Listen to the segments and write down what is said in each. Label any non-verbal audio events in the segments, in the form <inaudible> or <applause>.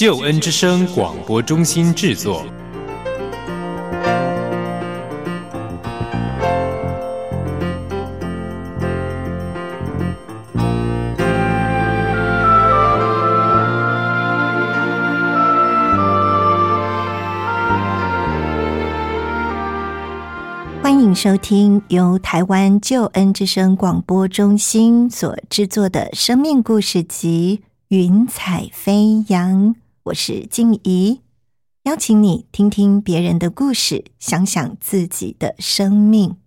救恩之声广播中心制作。欢迎收听由台湾救恩之声广播中心所制作的生命故事集《云彩飞扬》，我是静怡，邀请你听听别人的故事，想想自己的生命。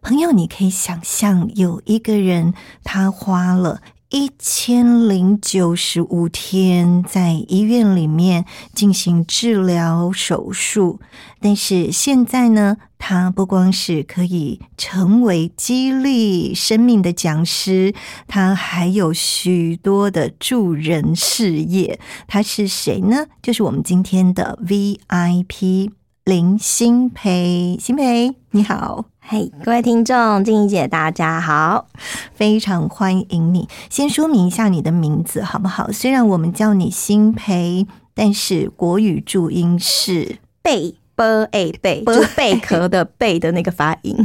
朋友，你可以想象有一个人，他花了。一千零九十五天在医院里面进行治疗手术，但是现在呢，他不光是可以成为激励生命的讲师，他还有许多的助人事业。他是谁呢？就是我们今天的 VIP 林新培，新培你好。嘿，各位听众，静怡姐，大家好，非常欢迎你。先说明一下你的名字好不好？虽然我们叫你新培，但是国语注音是贝 b a 贝，就贝壳的贝的那个发音。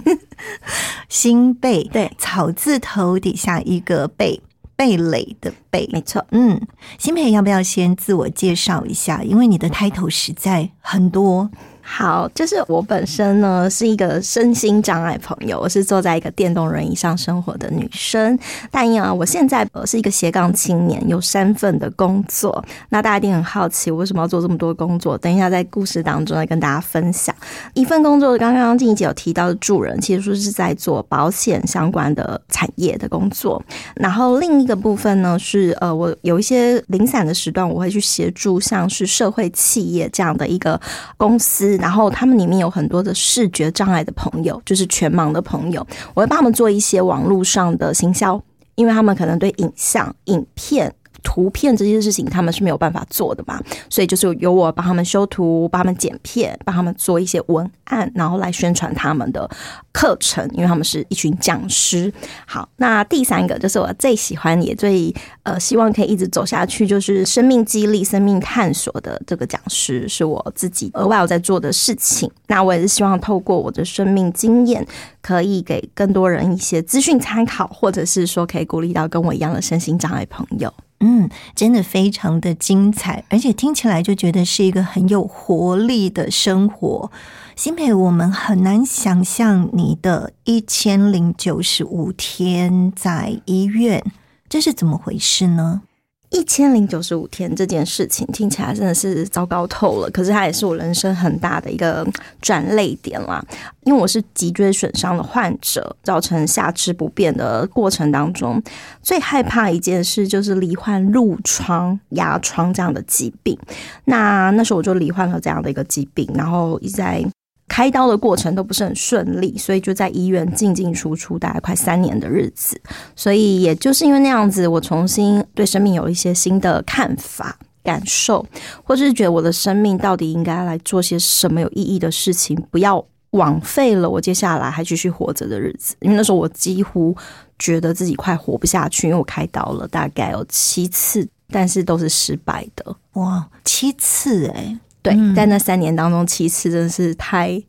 <laughs> 新贝对，草字头底下一个贝，贝蕾的贝，没错。嗯，新培要不要先自我介绍一下？因为你的 title 实在很多。好，就是我本身呢是一个身心障碍朋友，我是坐在一个电动轮椅上生活的女生。但因啊，我现在呃是一个斜杠青年，有三份的工作。那大家一定很好奇，我为什么要做这么多工作？等一下在故事当中来跟大家分享。一份工作，刚刚静怡姐有提到的助人，其实说是在做保险相关的产业的工作。然后另一个部分呢，是呃我有一些零散的时段，我会去协助像是社会企业这样的一个公司。然后他们里面有很多的视觉障碍的朋友，就是全盲的朋友，我会帮他们做一些网络上的行销，因为他们可能对影像、影片。图片这些事情他们是没有办法做的嘛，所以就是由我帮他们修图、帮他们剪片、帮他们做一些文案，然后来宣传他们的课程，因为他们是一群讲师。好，那第三个就是我最喜欢也最呃希望可以一直走下去，就是生命激励、生命探索的这个讲师，是我自己额外有在做的事情。那我也是希望透过我的生命经验，可以给更多人一些资讯参考，或者是说可以鼓励到跟我一样的身心障碍朋友。嗯，真的非常的精彩，而且听起来就觉得是一个很有活力的生活。新培，我们很难想象你的一千零九十五天在医院，这是怎么回事呢？一千零九十五天这件事情听起来真的是糟糕透了，可是它也是我人生很大的一个转泪点啦。因为我是脊椎损伤的患者，造成下肢不便的过程当中，最害怕一件事就是罹患褥疮、牙疮这样的疾病。那那时候我就罹患了这样的一个疾病，然后一在。开刀的过程都不是很顺利，所以就在医院进进出出，大概快三年的日子。所以也就是因为那样子，我重新对生命有一些新的看法、感受，或者是觉得我的生命到底应该来做些什么有意义的事情，不要枉费了我接下来还继续活着的日子。因为那时候我几乎觉得自己快活不下去，因为我开刀了大概有七次，但是都是失败的。哇，七次哎。对，在那三年当中，七次真的是太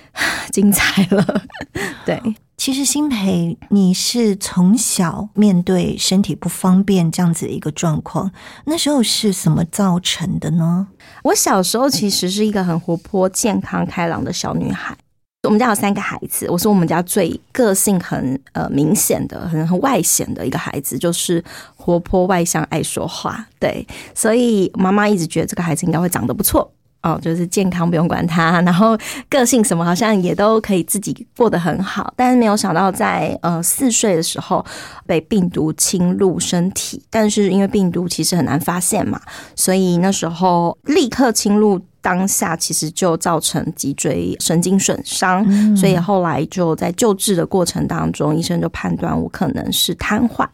<sighs> 精彩了。<laughs> 对，其实新培，你是从小面对身体不方便这样子一个状况，那时候是什么造成的呢？我小时候其实是一个很活泼、健康、开朗的小女孩。我们家有三个孩子，我是我们家最个性很呃明显的、很很外显的一个孩子，就是活泼外向、爱说话。对，所以妈妈一直觉得这个孩子应该会长得不错。哦，就是健康不用管他，然后个性什么好像也都可以自己过得很好。但是没有想到在呃四岁的时候被病毒侵入身体，但是因为病毒其实很难发现嘛，所以那时候立刻侵入。当下其实就造成脊椎神经损伤，所以后来就在救治的过程当中，医生就判断我可能是瘫痪。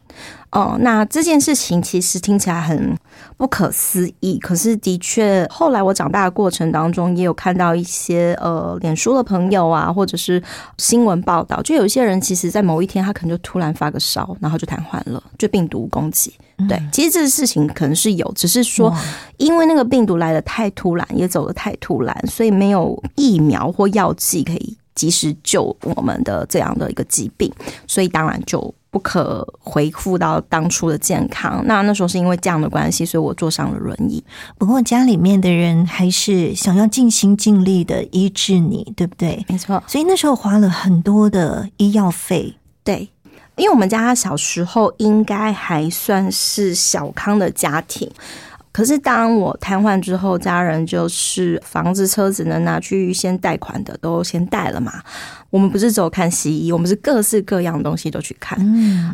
哦，那这件事情其实听起来很不可思议，可是的确，后来我长大的过程当中，也有看到一些呃，脸书的朋友啊，或者是新闻报道，就有一些人其实，在某一天，他可能就突然发个烧，然后就瘫痪了，就病毒攻击。对，其实这个事情可能是有，只是说因为那个病毒来的太突然，也走的太突然，所以没有疫苗或药剂可以及时救我们的这样的一个疾病，所以当然就。不可回复到当初的健康。那那时候是因为这样的关系，所以我坐上了轮椅。不过家里面的人还是想要尽心尽力的医治你，对不对？没错。所以那时候花了很多的医药费。对，因为我们家小时候应该还算是小康的家庭。可是当我瘫痪之后，家人就是房子、车子能拿去先贷款的都先贷了嘛。我们不是只有看西医，我们是各式各样的东西都去看。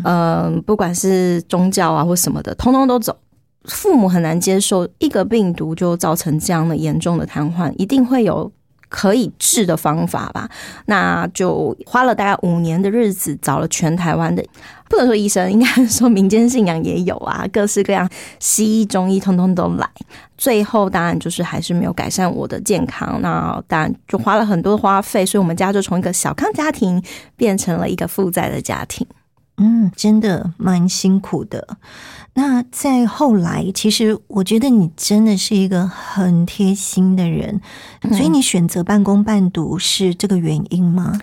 嗯，不管是宗教啊或什么的，通通都走。父母很难接受一个病毒就造成这样的严重的瘫痪，一定会有。可以治的方法吧，那就花了大概五年的日子，找了全台湾的，不能说医生，应该说民间信仰也有啊，各式各样西医、中医通通都来，最后当然就是还是没有改善我的健康，那当然就花了很多花费，所以我们家就从一个小康家庭变成了一个负债的家庭。嗯，真的蛮辛苦的。那在后来，其实我觉得你真的是一个很贴心的人，所以你选择半工半读是这个原因吗？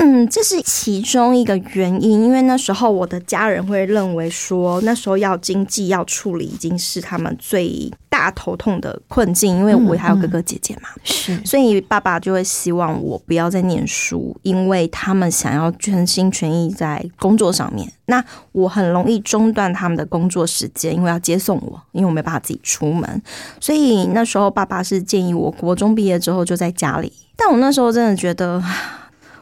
嗯，这是其中一个原因，因为那时候我的家人会认为说，那时候要经济要处理已经是他们最大头痛的困境，因为我还有哥哥姐姐嘛，是，所以爸爸就会希望我不要再念书，因为他们想要全心全意在工作上面。那我很容易中断他们的工作时间，因为要接送我，因为我没办法自己出门，所以那时候爸爸是建议我国中毕业之后就在家里，但我那时候真的觉得。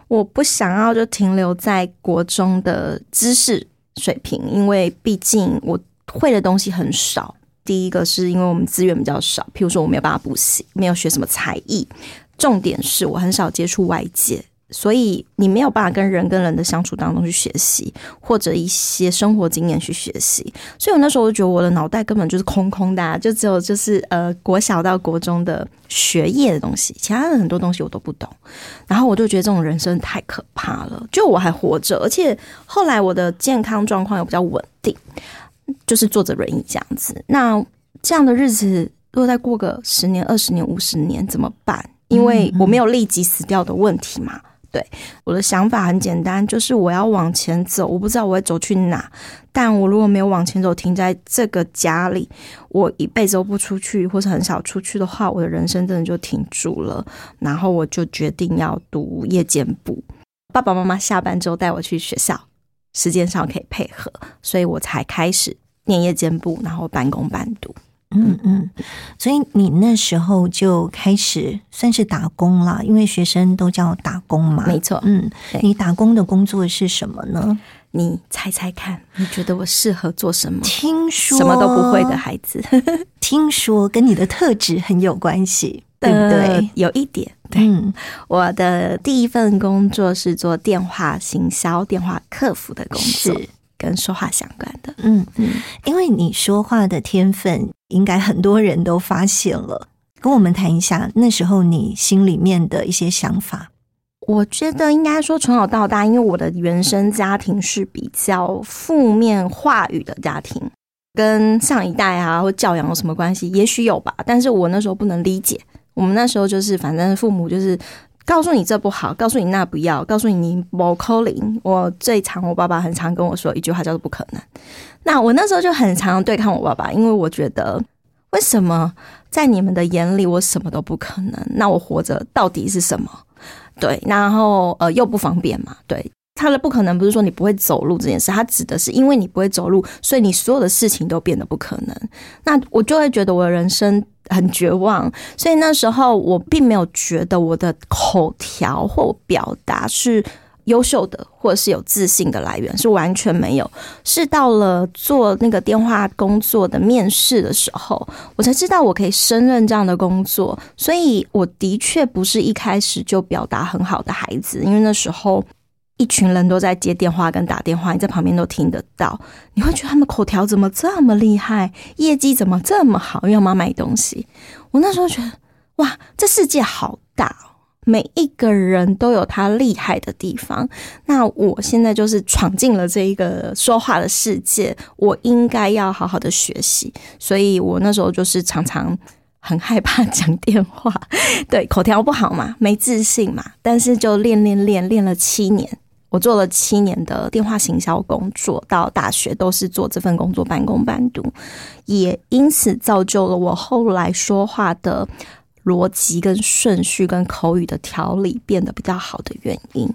我不想要就停留在国中的知识水平，因为毕竟我会的东西很少。第一个是因为我们资源比较少，譬如说我没有办法补习，没有学什么才艺。重点是我很少接触外界。所以你没有办法跟人跟人的相处当中去学习，或者一些生活经验去学习。所以我那时候就觉得我的脑袋根本就是空空的，就只有就是呃国小到国中的学业的东西，其他的很多东西我都不懂。然后我就觉得这种人生太可怕了。就我还活着，而且后来我的健康状况又比较稳定，就是坐着轮椅这样子。那这样的日子，如果再过个十年、二十年、五十年怎么办？因为我没有立即死掉的问题嘛。对，我的想法很简单，就是我要往前走，我不知道我会走去哪。但我如果没有往前走，停在这个家里，我一辈子都不出去，或是很少出去的话，我的人生真的就停住了。然后我就决定要读夜间部，爸爸妈妈下班之后带我去学校，时间上可以配合，所以我才开始念夜间部，然后半工半读。嗯嗯，所以你那时候就开始算是打工了，因为学生都叫打工嘛。没错，嗯，你打工的工作是什么呢？你猜猜看，你觉得我适合做什么？听说什么都不会的孩子，<laughs> <laughs> 听说跟你的特质很有关系，对不对？有一点，对。我的第一份工作是做电话行销、电话客服的工作。跟说话相关的，嗯嗯，因为你说话的天分，应该很多人都发现了。跟我们谈一下那时候你心里面的一些想法。我觉得应该说从小到大，因为我的原生家庭是比较负面话语的家庭，跟上一代啊或教养有什么关系？也许有吧，但是我那时候不能理解。我们那时候就是，反正父母就是。告诉你这不好，告诉你那不要，告诉你你不可能。我最常，我爸爸很常跟我说一句话，叫做“不可能”。那我那时候就很常对抗我爸爸，因为我觉得，为什么在你们的眼里我什么都不可能？那我活着到底是什么？对，然后呃又不方便嘛，对。他的不可能不是说你不会走路这件事，他指的是因为你不会走路，所以你所有的事情都变得不可能。那我就会觉得我的人生很绝望。所以那时候我并没有觉得我的口条或表达是优秀的，或者是有自信的来源，是完全没有。是到了做那个电话工作的面试的时候，我才知道我可以胜任这样的工作。所以我的确不是一开始就表达很好的孩子，因为那时候。一群人都在接电话跟打电话，你在旁边都听得到，你会觉得他们口条怎么这么厉害，业绩怎么这么好，要妈买东西。我那时候觉得，哇，这世界好大，每一个人都有他厉害的地方。那我现在就是闯进了这一个说话的世界，我应该要好好的学习。所以我那时候就是常常很害怕讲电话，对，口条不好嘛，没自信嘛，但是就练练练，练了七年。我做了七年的电话行销工作，到大学都是做这份工作，半工半读，也因此造就了我后来说话的逻辑、跟顺序、跟口语的条理变得比较好的原因。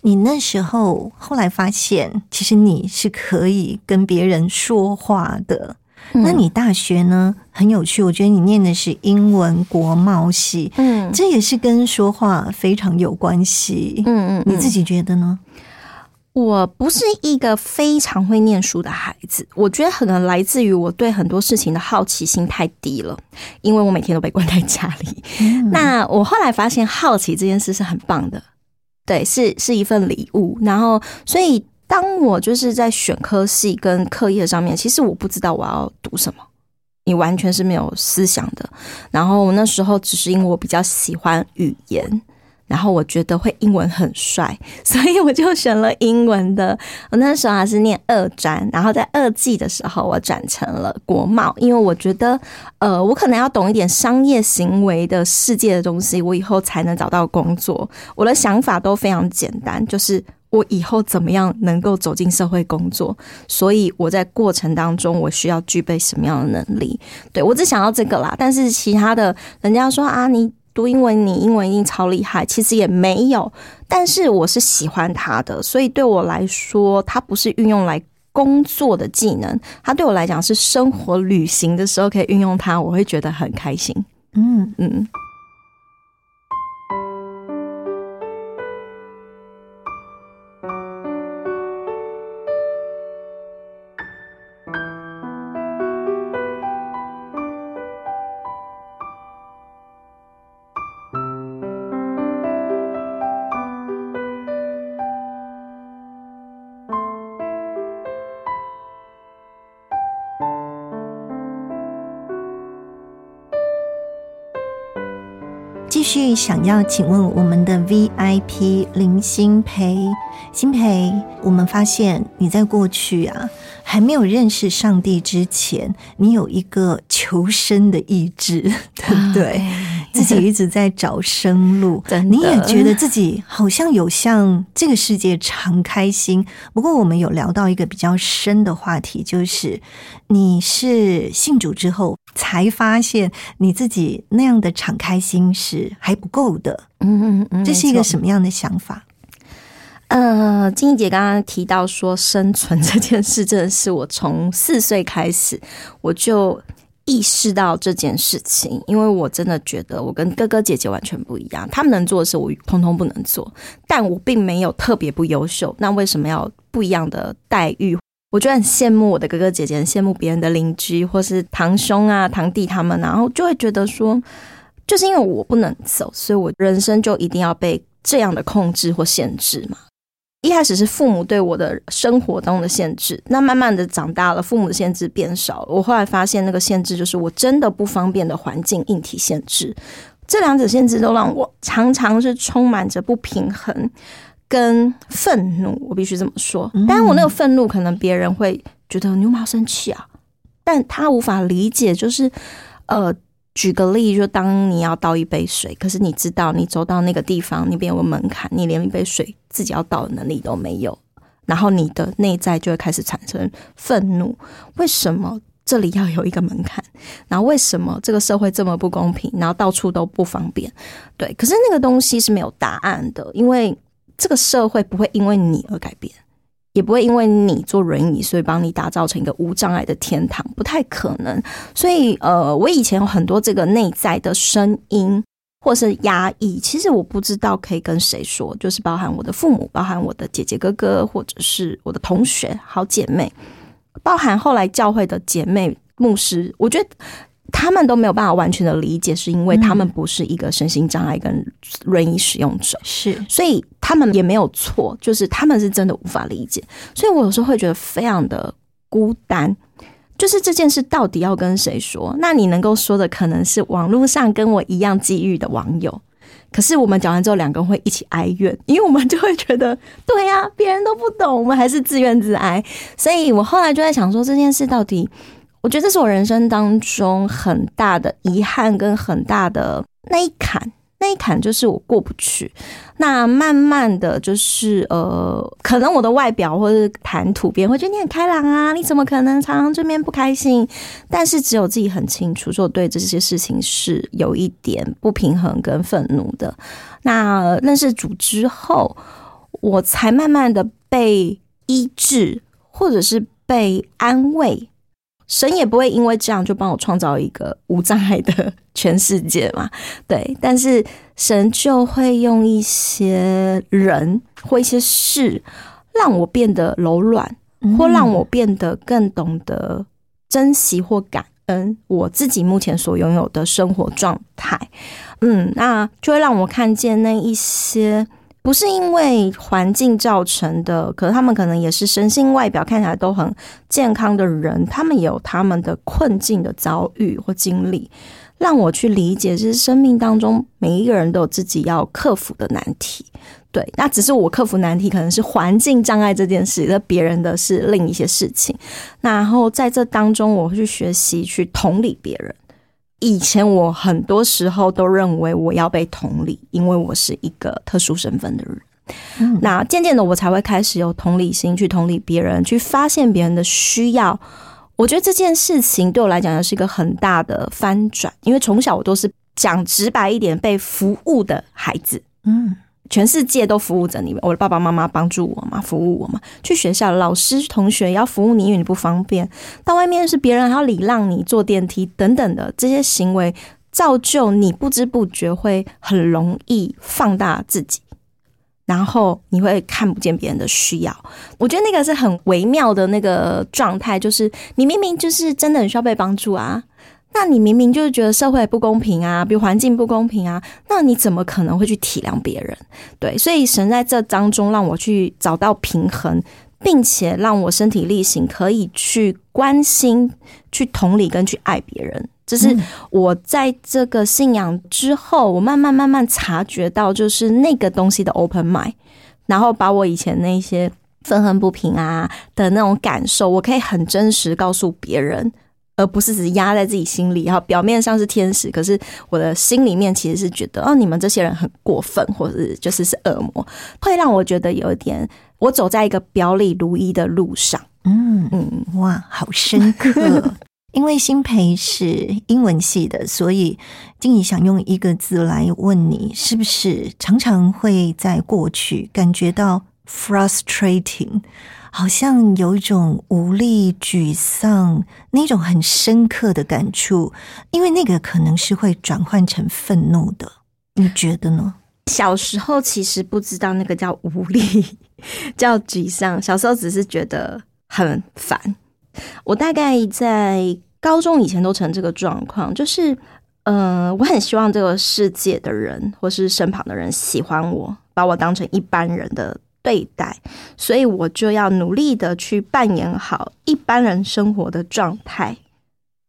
你那时候后来发现，其实你是可以跟别人说话的。那你大学呢？很有趣，我觉得你念的是英文国贸系，嗯，这也是跟说话非常有关系，嗯嗯，你自己觉得呢？我不是一个非常会念书的孩子，我觉得可能来自于我对很多事情的好奇心太低了，因为我每天都被关在家里。那我后来发现，好奇这件事是很棒的，对，是是一份礼物。然后，所以。当我就是在选科系跟课业上面，其实我不知道我要读什么，你完全是没有思想的。然后那时候只是因为我比较喜欢语言。然后我觉得会英文很帅，所以我就选了英文的。我那时候还是念二专，然后在二季的时候我转成了国贸，因为我觉得，呃，我可能要懂一点商业行为的世界的东西，我以后才能找到工作。我的想法都非常简单，就是我以后怎么样能够走进社会工作。所以我在过程当中，我需要具备什么样的能力？对我只想要这个啦。但是其他的，人家说啊，你。读英文，你英文一定超厉害，其实也没有。但是我是喜欢它的，所以对我来说，它不是运用来工作的技能，它对我来讲是生活旅行的时候可以运用它，我会觉得很开心。嗯嗯。续想要请问我们的 VIP 林新培，新培，我们发现你在过去啊，还没有认识上帝之前，你有一个求生的意志，对不对？自己一直在找生路，<laughs> 你也觉得自己好像有向这个世界敞开心。不过，我们有聊到一个比较深的话题，就是你是信主之后才发现你自己那样的敞开心是还不够的。嗯嗯嗯，这是一个什么样的想法？呃，金怡姐刚刚提到说生存这件事，真的是我从四岁开始我就。意识到这件事情，因为我真的觉得我跟哥哥姐姐完全不一样，他们能做的事我通通不能做，但我并没有特别不优秀，那为什么要不一样的待遇？我就很羡慕我的哥哥姐姐，羡慕别人的邻居或是堂兄啊、堂弟他们，然后就会觉得说，就是因为我不能走，所以我人生就一定要被这样的控制或限制嘛。一开始是父母对我的生活中的限制，那慢慢的长大了，父母的限制变少。我后来发现，那个限制就是我真的不方便的环境硬体限制。这两者限制都让我常常是充满着不平衡跟愤怒。我必须这么说，但是我那个愤怒可能别人会觉得你有有生气啊，但他无法理解，就是呃。举个例，就当你要倒一杯水，可是你知道你走到那个地方，那边有个门槛，你连一杯水自己要倒的能力都没有，然后你的内在就会开始产生愤怒。为什么这里要有一个门槛？然后为什么这个社会这么不公平？然后到处都不方便？对，可是那个东西是没有答案的，因为这个社会不会因为你而改变，也不会因为你坐轮椅，所以帮你打造成一个无障碍的天堂，不太可能。所以，呃，我以前有很多这个内在的声音或是压抑，其实我不知道可以跟谁说，就是包含我的父母，包含我的姐姐哥哥，或者是我的同学、好姐妹，包含后来教会的姐妹、牧师，我觉得。他们都没有办法完全的理解，是因为他们不是一个身心障碍跟轮椅使用者，是，所以他们也没有错，就是他们是真的无法理解。所以我有时候会觉得非常的孤单，就是这件事到底要跟谁说？那你能够说的可能是网络上跟我一样际遇的网友，可是我们讲完之后，两个人会一起哀怨，因为我们就会觉得，对呀，别人都不懂，我们还是自怨自哀。所以我后来就在想说，这件事到底。我觉得这是我人生当中很大的遗憾跟很大的那一坎，那一坎就是我过不去。那慢慢的就是呃，可能我的外表或者谈吐，别人会觉得你很开朗啊，你怎么可能常常这边不开心？但是只有自己很清楚，说我对这些事情是有一点不平衡跟愤怒的。那认识主之后，我才慢慢的被医治，或者是被安慰。神也不会因为这样就帮我创造一个无障碍的 <laughs> 全世界嘛？对，但是神就会用一些人或一些事，让我变得柔软，或让我变得更懂得珍惜或感恩我自己目前所拥有的生活状态。嗯，那就会让我看见那一些。不是因为环境造成的，可是他们可能也是身心外表看起来都很健康的人，他们也有他们的困境的遭遇或经历，让我去理解，就是生命当中每一个人都有自己要克服的难题。对，那只是我克服难题，可能是环境障碍这件事，那别人的是另一些事情。然后在这当中，我会去学习去同理别人。以前我很多时候都认为我要被同理，因为我是一个特殊身份的人。那渐渐的，我才会开始有同理心，去同理别人，去发现别人的需要。我觉得这件事情对我来讲，也是一个很大的翻转，因为从小我都是讲直白一点，被服务的孩子。嗯。全世界都服务着你，我的爸爸妈妈帮助我嘛，服务我嘛。去学校，老师同学要服务你，因为你不方便。到外面是别人还要礼让你坐电梯等等的这些行为，造就你不知不觉会很容易放大自己，然后你会看不见别人的需要。我觉得那个是很微妙的那个状态，就是你明明就是真的很需要被帮助啊。那你明明就是觉得社会不公平啊，比如环境不公平啊，那你怎么可能会去体谅别人？对，所以神在这当中让我去找到平衡，并且让我身体力行，可以去关心、去同理跟去爱别人。就是我在这个信仰之后，我慢慢慢慢察觉到，就是那个东西的 open mind，然后把我以前那些愤恨不平啊的那种感受，我可以很真实告诉别人。而不是只压在自己心里，然后表面上是天使，可是我的心里面其实是觉得，哦，你们这些人很过分，或者是就是是恶魔，会让我觉得有一点，我走在一个表里如一的路上。嗯嗯，哇，好深刻。<laughs> 因为新培是英文系的，所以静怡想用一个字来问你，是不是常常会在过去感觉到 frustrating？好像有一种无力、沮丧，那种很深刻的感触，因为那个可能是会转换成愤怒的。你觉得呢？小时候其实不知道那个叫无力，叫沮丧。小时候只是觉得很烦。我大概在高中以前都成这个状况，就是，嗯，我很希望这个世界的人或是身旁的人喜欢我，把我当成一般人的。对待，所以我就要努力的去扮演好一般人生活的状态。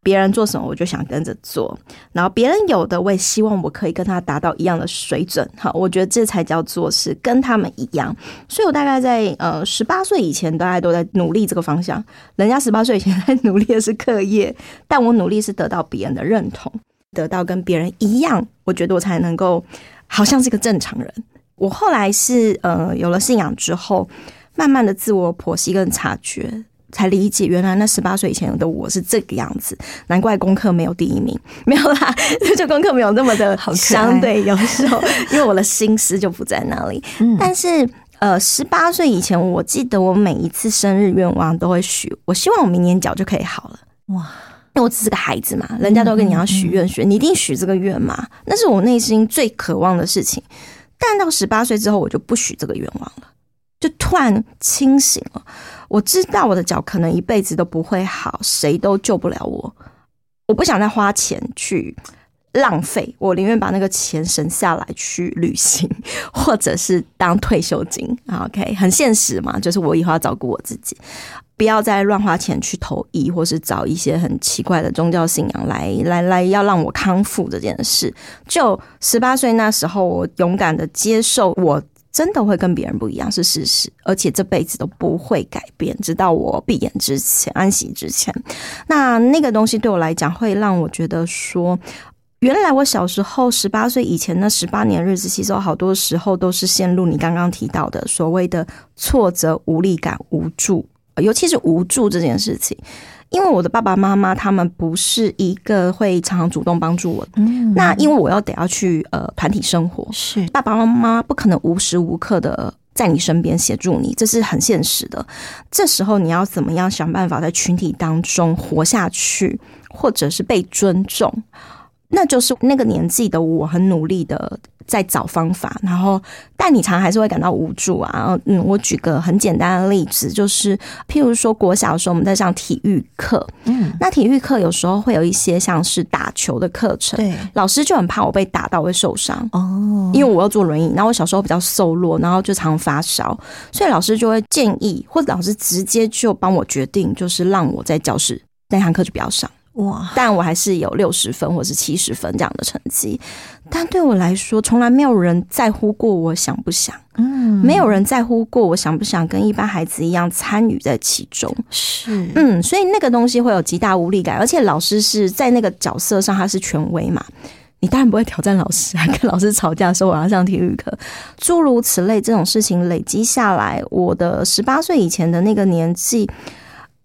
别人做什么，我就想跟着做。然后别人有的，我也希望我可以跟他达到一样的水准。好，我觉得这才叫做是跟他们一样。所以我大概在呃十八岁以前，大家都在努力这个方向。人家十八岁以前在努力的是课业，但我努力是得到别人的认同，得到跟别人一样。我觉得我才能够好像是个正常人。我后来是呃有了信仰之后，慢慢的自我剖析跟察觉，才理解，原来那十八岁以前的我是这个样子，难怪功课没有第一名，<laughs> 没有啦，<laughs> 就功课没有那么的好相对优秀，<laughs> 因为我的心思就不在那里。嗯。但是呃，十八岁以前，我记得我每一次生日愿望都会许，我希望我明年脚就可以好了。哇，因为我只是个孩子嘛，人家都跟你要许愿许，你一定许这个愿嘛，那是我内心最渴望的事情。但到十八岁之后，我就不许这个愿望了，就突然清醒了。我知道我的脚可能一辈子都不会好，谁都救不了我。我不想再花钱去浪费，我宁愿把那个钱省下来去旅行，<laughs> 或者是当退休金。OK，很现实嘛，就是我以后要照顾我自己。不要再乱花钱去投医，或是找一些很奇怪的宗教信仰来来来，要让我康复这件事。就十八岁那时候，我勇敢的接受，我真的会跟别人不一样是事实，而且这辈子都不会改变，直到我闭眼之前、安息之前。那那个东西对我来讲，会让我觉得说。原来我小时候十八岁以前那十八年日子，其实有好多时候都是陷入你刚刚提到的所谓的挫折、无力感、无助，尤其是无助这件事情。因为我的爸爸妈妈他们不是一个会常常主动帮助我，嗯那因为我要得要去呃团体生活，是爸爸妈妈不可能无时无刻的在你身边协助你，这是很现实的。这时候你要怎么样想办法在群体当中活下去，或者是被尊重？那就是那个年纪的我很努力的在找方法，然后但你常常还是会感到无助啊。嗯，我举个很简单的例子，就是譬如说国小的时候我们在上体育课，嗯，那体育课有时候会有一些像是打球的课程，对老师就很怕我被打到会受伤。哦，因为我要坐轮椅，然后我小时候比较瘦弱，然后就常发烧，所以老师就会建议，或者老师直接就帮我决定，就是让我在教室那堂课就不要上。哇，但我还是有六十分或是七十分这样的成绩。但对我来说，从来没有人在乎过我想不想，嗯，没有人在乎过我想不想跟一般孩子一样参与在其中。是，嗯，所以那个东西会有极大无力感，而且老师是在那个角色上他是权威嘛，你当然不会挑战老师啊，跟老师吵架说我要上体育课，诸如此类这种事情累积下来，我的十八岁以前的那个年纪。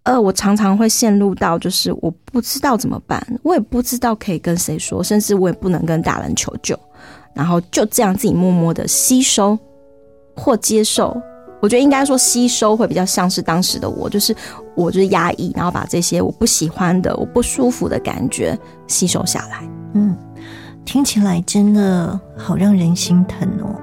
呃，我常常会陷入到，就是我不知道怎么办，我也不知道可以跟谁说，甚至我也不能跟大人求救，然后就这样自己默默的吸收或接受。我觉得应该说吸收会比较像是当时的我，就是我就是压抑，然后把这些我不喜欢的、我不舒服的感觉吸收下来。嗯，听起来真的好让人心疼哦。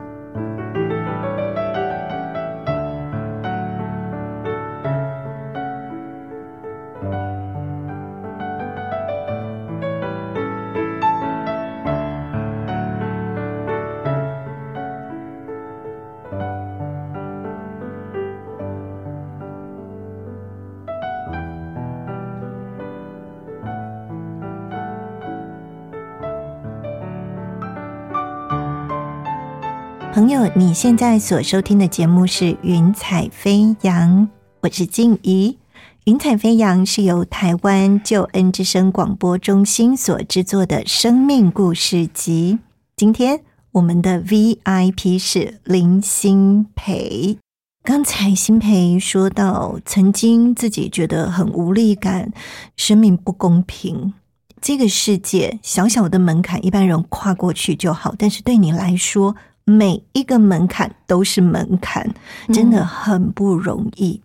朋友，你现在所收听的节目是《云彩飞扬》，我是静怡。《云彩飞扬》是由台湾救恩之声广播中心所制作的生命故事集。今天我们的 VIP 是林新培。刚才新培说到，曾经自己觉得很无力感，生命不公平。这个世界小小的门槛，一般人跨过去就好，但是对你来说，每一个门槛都是门槛，真的很不容易。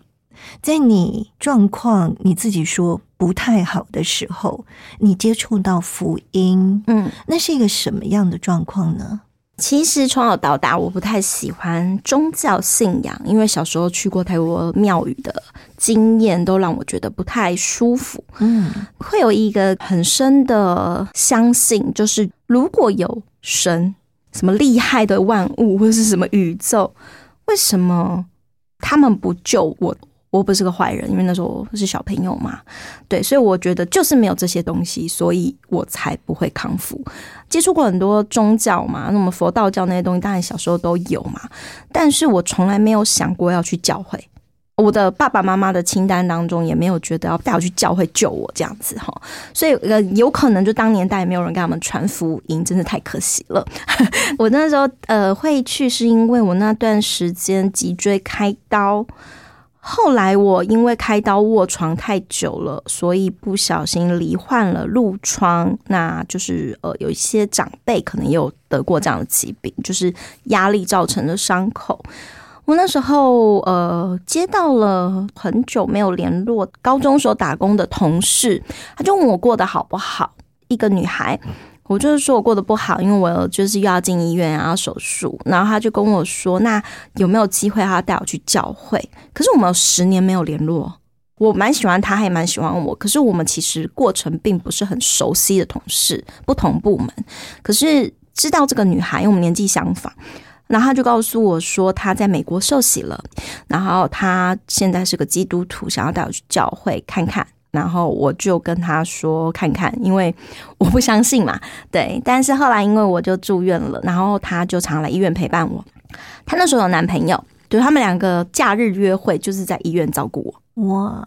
在你状况你自己说不太好的时候，你接触到福音，嗯，那是一个什么样的状况呢？其实从小到大，我不太喜欢宗教信仰，因为小时候去过太多庙宇的经验，都让我觉得不太舒服。嗯，会有一个很深的相信，就是如果有神，什么厉害的万物或者是什么宇宙，为什么他们不救我？我不是个坏人，因为那时候我是小朋友嘛，对，所以我觉得就是没有这些东西，所以我才不会康复。接触过很多宗教嘛，那么佛道教那些东西，当然小时候都有嘛，但是我从来没有想过要去教会。我的爸爸妈妈的清单当中也没有觉得要带我去教会救我这样子哈，所以呃有可能就当年代也没有人给他们传福音，真的太可惜了。<laughs> 我那时候呃会去是因为我那段时间脊椎开刀。后来我因为开刀卧床太久了，所以不小心罹患了褥疮。那就是呃，有一些长辈可能有得过这样的疾病，就是压力造成的伤口。我那时候呃，接到了很久没有联络高中时候打工的同事，他就问我过得好不好。一个女孩。我就是说我过得不好，因为我就是又要进医院，然后手术，然后他就跟我说，那有没有机会他带我去教会？可是我们有十年没有联络，我蛮喜欢他，他也蛮喜欢我，可是我们其实过程并不是很熟悉的同事，不同部门。可是知道这个女孩，因为我们年纪相仿，然后他就告诉我说他在美国受洗了，然后他现在是个基督徒，想要带我去教会看看。然后我就跟他说看看，因为我不相信嘛，对。但是后来因为我就住院了，然后他就常来医院陪伴我。他那时候有男朋友，就他们两个假日约会就是在医院照顾我。哇！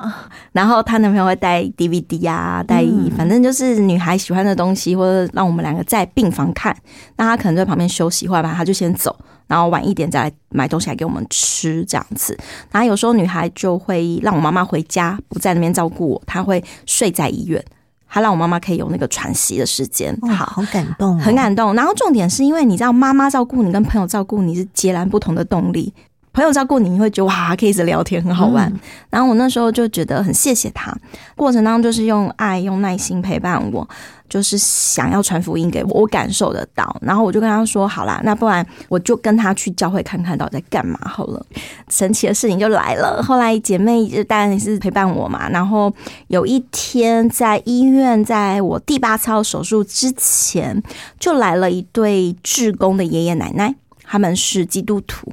然后她男朋友会带 DVD 啊，带反正就是女孩喜欢的东西，或者让我们两个在病房看。那他可能在旁边休息，或者他就先走。然后晚一点再来买东西来给我们吃，这样子。然后有时候女孩就会让我妈妈回家，不在那边照顾我，她会睡在医院，她让我妈妈可以有那个喘息的时间。好，好感动，很感动。然后重点是因为你知道，妈妈照顾你跟朋友照顾你是截然不同的动力。朋友照顾你，你会觉得哇，可以一直聊天，很好玩。然后我那时候就觉得很谢谢他，过程当中就是用爱、用耐心陪伴我，就是想要传福音给我，我感受得到。然后我就跟他说：“好啦，那不然我就跟他去教会看看到底在干嘛好了。”神奇的事情就来了。后来姐妹就当然也是陪伴我嘛。然后有一天在医院，在我第八操手术之前，就来了一对志工的爷爷奶奶，他们是基督徒。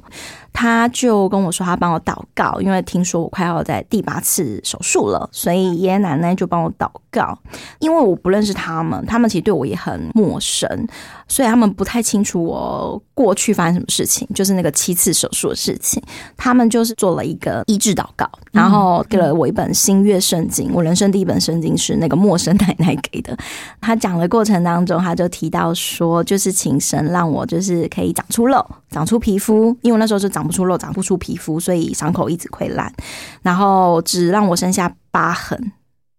他就跟我说，他帮我祷告，因为听说我快要在第八次手术了，所以爷爷奶奶就帮我祷告。因为我不认识他们，他们其实对我也很陌生，所以他们不太清楚我过去发生什么事情，就是那个七次手术的事情。他们就是做了一个医治祷告，然后给了我一本新月圣经。我人生第一本圣经是那个陌生奶奶给的。<laughs> 他讲的过程当中，他就提到说，就是请神让我就是可以长出肉，长出皮肤，因为我那时候是长。长不出肉，长不出皮肤，所以伤口一直溃烂，然后只让我剩下疤痕，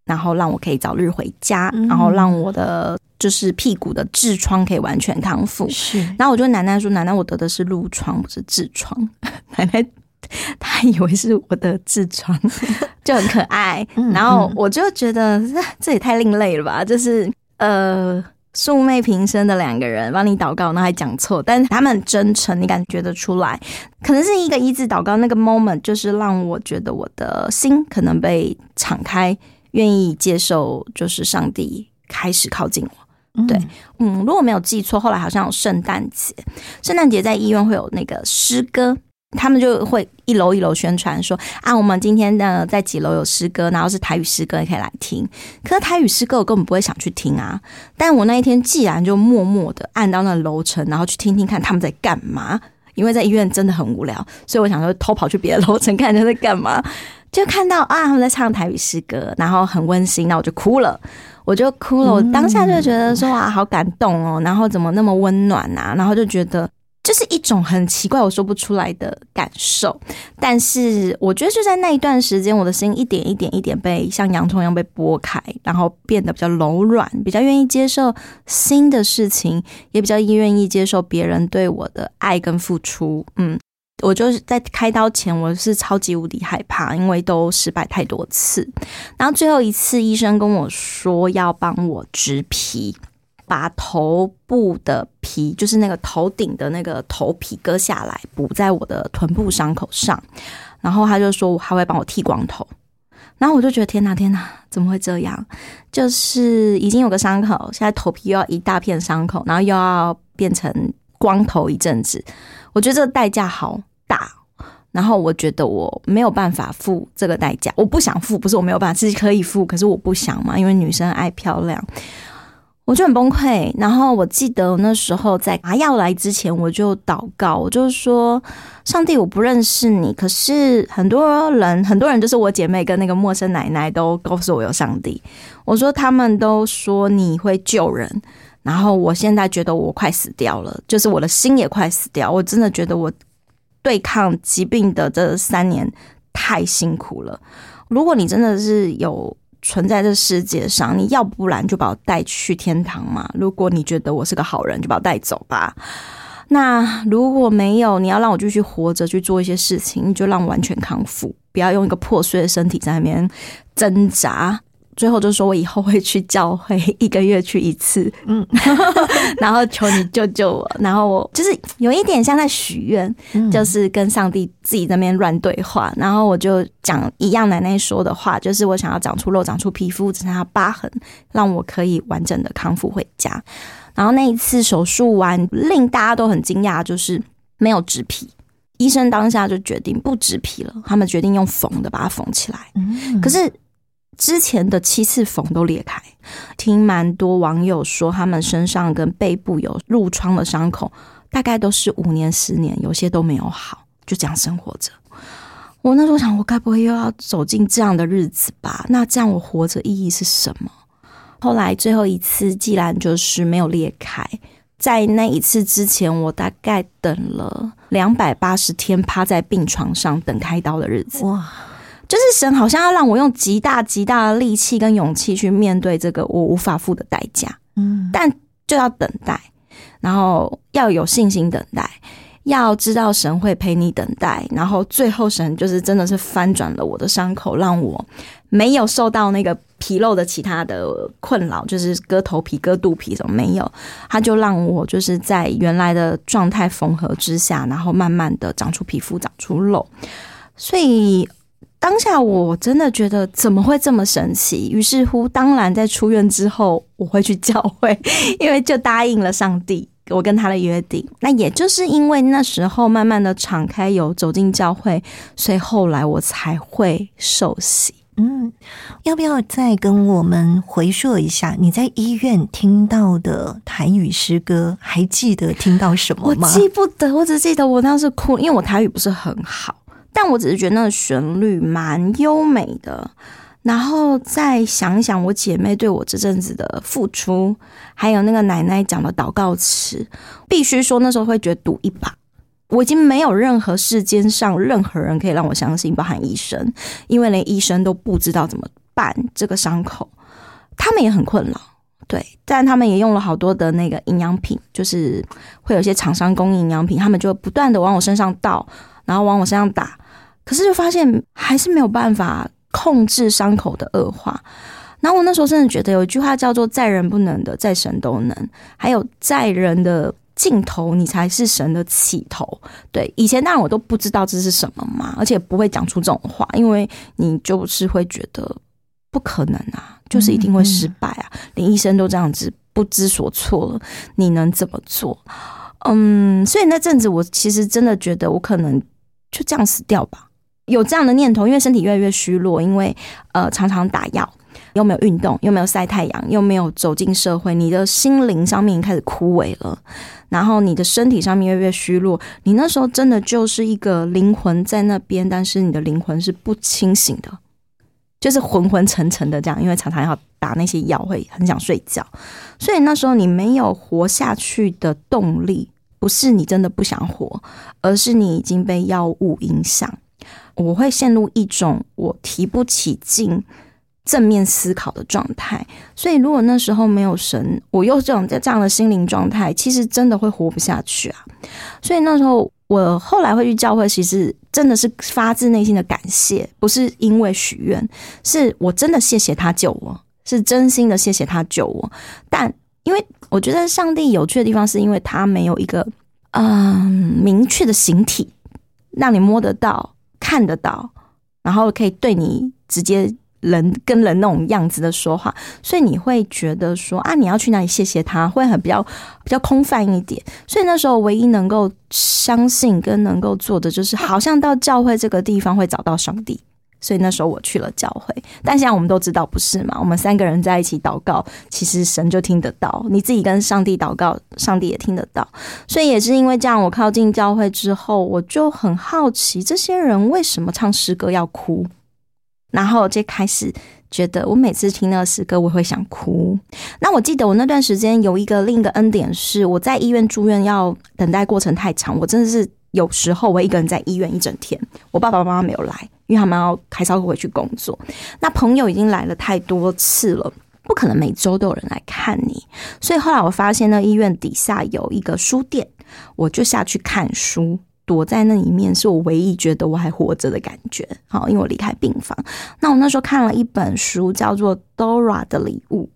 然后让我可以早日回家，然后让我的就是屁股的痔疮可以完全康复。是，然后我就奶奶说：“奶奶，我得的是褥疮，不是痔疮。”奶奶 <laughs> 她以为是我的痔疮，<laughs> 就很可爱。然后我就觉得 <laughs> 这也太另类了吧，就是呃。素昧平生的两个人帮你祷告，那还讲错，但是他们很真诚，你感觉得出来。可能是一个一字祷告，那个 moment 就是让我觉得我的心可能被敞开，愿意接受，就是上帝开始靠近我。对，嗯，如果没有记错，后来好像有圣诞节，圣诞节在医院会有那个诗歌。他们就会一楼一楼宣传说啊，我们今天呢在几楼有诗歌，然后是台语诗歌，你可以来听。可是台语诗歌我根本不会想去听啊。但我那一天既然就默默的按到那楼层，然后去听听看他们在干嘛，因为在医院真的很无聊，所以我想说偷跑去别的楼层看他在干嘛。<laughs> 就看到啊他们在唱台语诗歌，然后很温馨，那我就哭了，我就哭了。我当下就觉得说哇好感动哦，然后怎么那么温暖啊，然后就觉得。就是一种很奇怪、我说不出来的感受，但是我觉得就在那一段时间，我的心一点一点、一点被像洋葱一样被剥开，然后变得比较柔软，比较愿意接受新的事情，也比较愿意接受别人对我的爱跟付出。嗯，我就是在开刀前，我是超级无敌害怕，因为都失败太多次。然后最后一次，医生跟我说要帮我植皮。把头部的皮，就是那个头顶的那个头皮割下来，补在我的臀部伤口上。然后他就说他会帮我剃光头。然后我就觉得天哪天哪，怎么会这样？就是已经有个伤口，现在头皮又要一大片伤口，然后又要变成光头一阵子。我觉得这个代价好大。然后我觉得我没有办法付这个代价，我不想付，不是我没有办法，是可以付，可是我不想嘛，因为女生爱漂亮。我就很崩溃，然后我记得那时候在麻药来之前，我就祷告，我就说：上帝，我不认识你，可是很多人，很多人就是我姐妹跟那个陌生奶奶都告诉我有上帝。我说他们都说你会救人，然后我现在觉得我快死掉了，就是我的心也快死掉。我真的觉得我对抗疾病的这三年。太辛苦了。如果你真的是有存在这世界上，你要不然就把我带去天堂嘛。如果你觉得我是个好人，就把我带走吧。那如果没有，你要让我继续活着去做一些事情，你就让我完全康复，不要用一个破碎的身体在那边挣扎。最后就说我以后会去教会，一个月去一次，嗯，<laughs> 然后求你救救我。然后我就是有一点像在许愿，就是跟上帝自己那边乱对话。然后我就讲一样奶奶说的话，就是我想要长出肉，长出皮肤，只剩下疤痕，让我可以完整的康复回家。然后那一次手术完，令大家都很惊讶，就是没有植皮。医生当下就决定不植皮了，他们决定用缝的把它缝起来。可是。之前的七次缝都裂开，听蛮多网友说，他们身上跟背部有褥疮的伤口，大概都是五年、十年，有些都没有好，就这样生活着。我那时候想，我该不会又要走进这样的日子吧？那这样我活着意义是什么？后来最后一次，既然就是没有裂开，在那一次之前，我大概等了两百八十天，趴在病床上等开刀的日子。哇！就是神好像要让我用极大极大的力气跟勇气去面对这个我无法付的代价，嗯，但就要等待，然后要有信心等待，要知道神会陪你等待，然后最后神就是真的是翻转了我的伤口，让我没有受到那个皮肉的其他的困扰，就是割头皮、割肚皮什么没有，他就让我就是在原来的状态缝合之下，然后慢慢的长出皮肤、长出肉，所以。当下我真的觉得怎么会这么神奇？于是乎，当然在出院之后，我会去教会，<laughs> 因为就答应了上帝，我跟他的约定。那也就是因为那时候慢慢的敞开，有走进教会，所以后来我才会受洗。嗯，要不要再跟我们回溯一下你在医院听到的台语诗歌？还记得听到什么吗？我记不得，我只记得我当时哭，因为我台语不是很好。但我只是觉得那个旋律蛮优美的，然后再想想我姐妹对我这阵子的付出，还有那个奶奶讲的祷告词，必须说那时候会觉得赌一把。我已经没有任何世间上任何人可以让我相信，包含医生，因为连医生都不知道怎么办这个伤口，他们也很困扰。对，但他们也用了好多的那个营养品，就是会有些厂商供应营养品，他们就不断的往我身上倒，然后往我身上打。可是就发现还是没有办法控制伤口的恶化，然后我那时候真的觉得有一句话叫做“在人不能的，在神都能”，还有在人的尽头，你才是神的起头。对，以前当然我都不知道这是什么嘛，而且不会讲出这种话，因为你就是会觉得不可能啊，就是一定会失败啊，连医生都这样子不知所措了，你能怎么做？嗯，所以那阵子我其实真的觉得我可能就这样死掉吧。有这样的念头，因为身体越来越虚弱，因为呃常常打药，又没有运动，又没有晒太阳，又没有走进社会，你的心灵上面开始枯萎了，然后你的身体上面越来越虚弱，你那时候真的就是一个灵魂在那边，但是你的灵魂是不清醒的，就是昏昏沉沉的这样，因为常常要打那些药，会很想睡觉，所以那时候你没有活下去的动力，不是你真的不想活，而是你已经被药物影响。我会陷入一种我提不起劲正面思考的状态，所以如果那时候没有神，我又这种在这样的心灵状态，其实真的会活不下去啊。所以那时候我后来会去教会，其实真的是发自内心的感谢，不是因为许愿，是我真的谢谢他救我，是真心的谢谢他救我。但因为我觉得上帝有趣的地方，是因为他没有一个嗯明确的形体让你摸得到。看得到，然后可以对你直接人跟人那种样子的说话，所以你会觉得说啊，你要去哪里谢谢他，会很比较比较空泛一点。所以那时候唯一能够相信跟能够做的，就是好像到教会这个地方会找到上帝。所以那时候我去了教会，但现在我们都知道不是嘛？我们三个人在一起祷告，其实神就听得到。你自己跟上帝祷告，上帝也听得到。所以也是因为这样，我靠近教会之后，我就很好奇这些人为什么唱诗歌要哭，然后就开始觉得，我每次听那个诗歌，我会想哭。那我记得我那段时间有一个另一个恩典是，我在医院住院要等待过程太长，我真的是。有时候我一个人在医院一整天，我爸爸妈妈没有来，因为他们要开车回去工作。那朋友已经来了太多次了，不可能每周都有人来看你。所以后来我发现呢，医院底下有一个书店，我就下去看书。躲在那里面是我唯一觉得我还活着的感觉，好，因为我离开病房。那我那时候看了一本书，叫做《Dora 的礼物》，